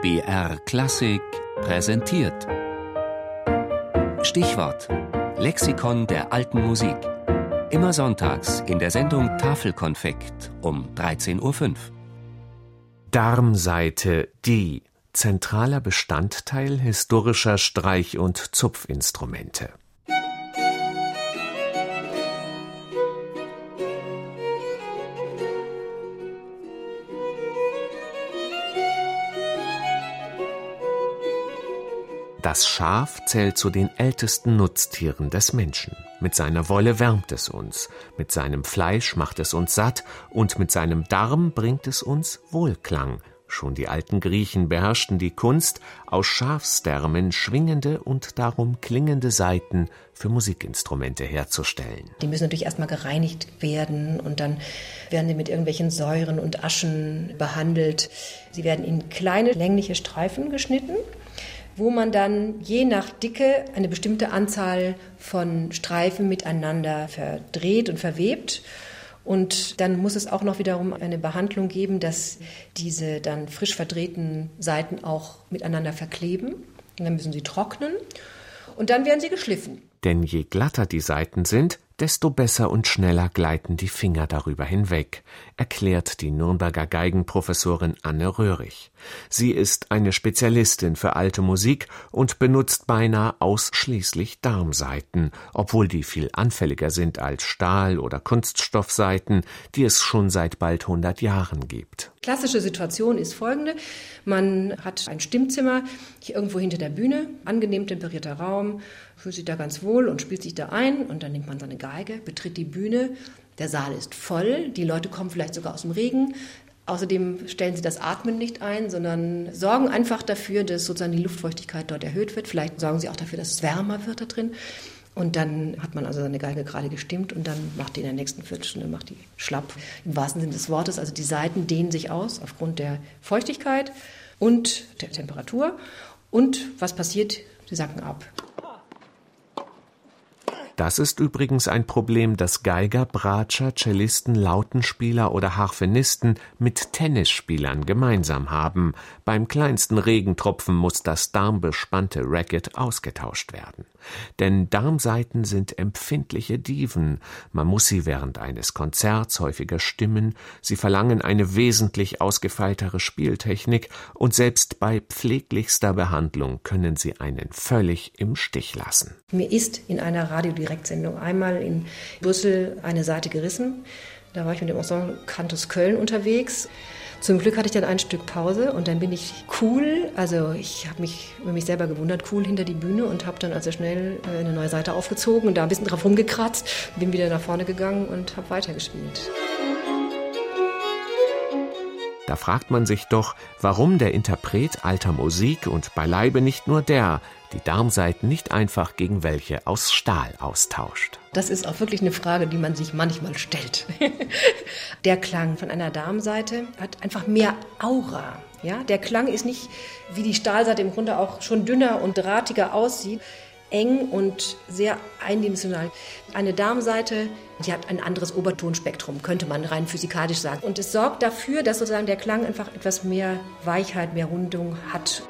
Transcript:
BR Klassik präsentiert. Stichwort: Lexikon der alten Musik. Immer sonntags in der Sendung Tafelkonfekt um 13.05 Uhr. Darmseite D. Zentraler Bestandteil historischer Streich- und Zupfinstrumente. Das Schaf zählt zu den ältesten Nutztieren des Menschen. Mit seiner Wolle wärmt es uns, mit seinem Fleisch macht es uns satt und mit seinem Darm bringt es uns Wohlklang. Schon die alten Griechen beherrschten die Kunst, aus Schafsdärmen schwingende und darum klingende Saiten für Musikinstrumente herzustellen. Die müssen natürlich erstmal gereinigt werden und dann werden sie mit irgendwelchen Säuren und Aschen behandelt. Sie werden in kleine längliche Streifen geschnitten wo man dann je nach Dicke eine bestimmte Anzahl von Streifen miteinander verdreht und verwebt. Und dann muss es auch noch wiederum eine Behandlung geben, dass diese dann frisch verdrehten Seiten auch miteinander verkleben. Und dann müssen sie trocknen und dann werden sie geschliffen. Denn je glatter die Seiten sind, desto besser und schneller gleiten die Finger darüber hinweg, erklärt die Nürnberger Geigenprofessorin Anne Röhrig. Sie ist eine Spezialistin für alte Musik und benutzt beinahe ausschließlich Darmsaiten, obwohl die viel anfälliger sind als Stahl- oder Kunststoffsaiten, die es schon seit bald 100 Jahren gibt. Klassische Situation ist folgende. Man hat ein Stimmzimmer hier irgendwo hinter der Bühne, angenehm temperierter Raum, fühlt sich da ganz wohl und spielt sich da ein und dann nimmt man seine Geige, betritt die Bühne, der Saal ist voll, die Leute kommen vielleicht sogar aus dem Regen. Außerdem stellen sie das Atmen nicht ein, sondern sorgen einfach dafür, dass sozusagen die Luftfeuchtigkeit dort erhöht wird. Vielleicht sorgen sie auch dafür, dass es wärmer wird da drin. Und dann hat man also seine Geige gerade gestimmt und dann macht die in der nächsten Viertelstunde macht die schlapp. Im wahrsten Sinne des Wortes. Also die Seiten dehnen sich aus aufgrund der Feuchtigkeit und der Temperatur. Und was passiert? Sie sacken ab. Das ist übrigens ein Problem, das Geiger, Bratscher, Cellisten, Lautenspieler oder Harfenisten mit Tennisspielern gemeinsam haben. Beim kleinsten Regentropfen muss das darmbespannte Racket ausgetauscht werden. Denn Darmsaiten sind empfindliche Diven. Man muss sie während eines Konzerts häufiger stimmen. Sie verlangen eine wesentlich ausgefeiltere Spieltechnik und selbst bei pfleglichster Behandlung können sie einen völlig im Stich lassen. Mir ist in einer Radiodirektsendung einmal in Brüssel eine Seite gerissen. Da war ich mit dem Ensemble Cantus Köln unterwegs. Zum Glück hatte ich dann ein Stück Pause und dann bin ich cool, also ich habe mich über mich selber gewundert, cool hinter die Bühne und habe dann also schnell äh, eine neue Seite aufgezogen und da ein bisschen drauf rumgekratzt, bin wieder nach vorne gegangen und habe weitergespielt. Da fragt man sich doch, warum der Interpret alter Musik und beileibe nicht nur der die Darmseiten nicht einfach gegen welche aus Stahl austauscht. Das ist auch wirklich eine Frage, die man sich manchmal stellt. der Klang von einer Darmseite hat einfach mehr Aura. Ja, der Klang ist nicht wie die Stahlseite im Grunde auch schon dünner und drahtiger aussieht eng und sehr eindimensional. Eine Darmseite, die hat ein anderes Obertonspektrum, könnte man rein physikalisch sagen. Und es sorgt dafür, dass sozusagen der Klang einfach etwas mehr Weichheit, mehr Rundung hat.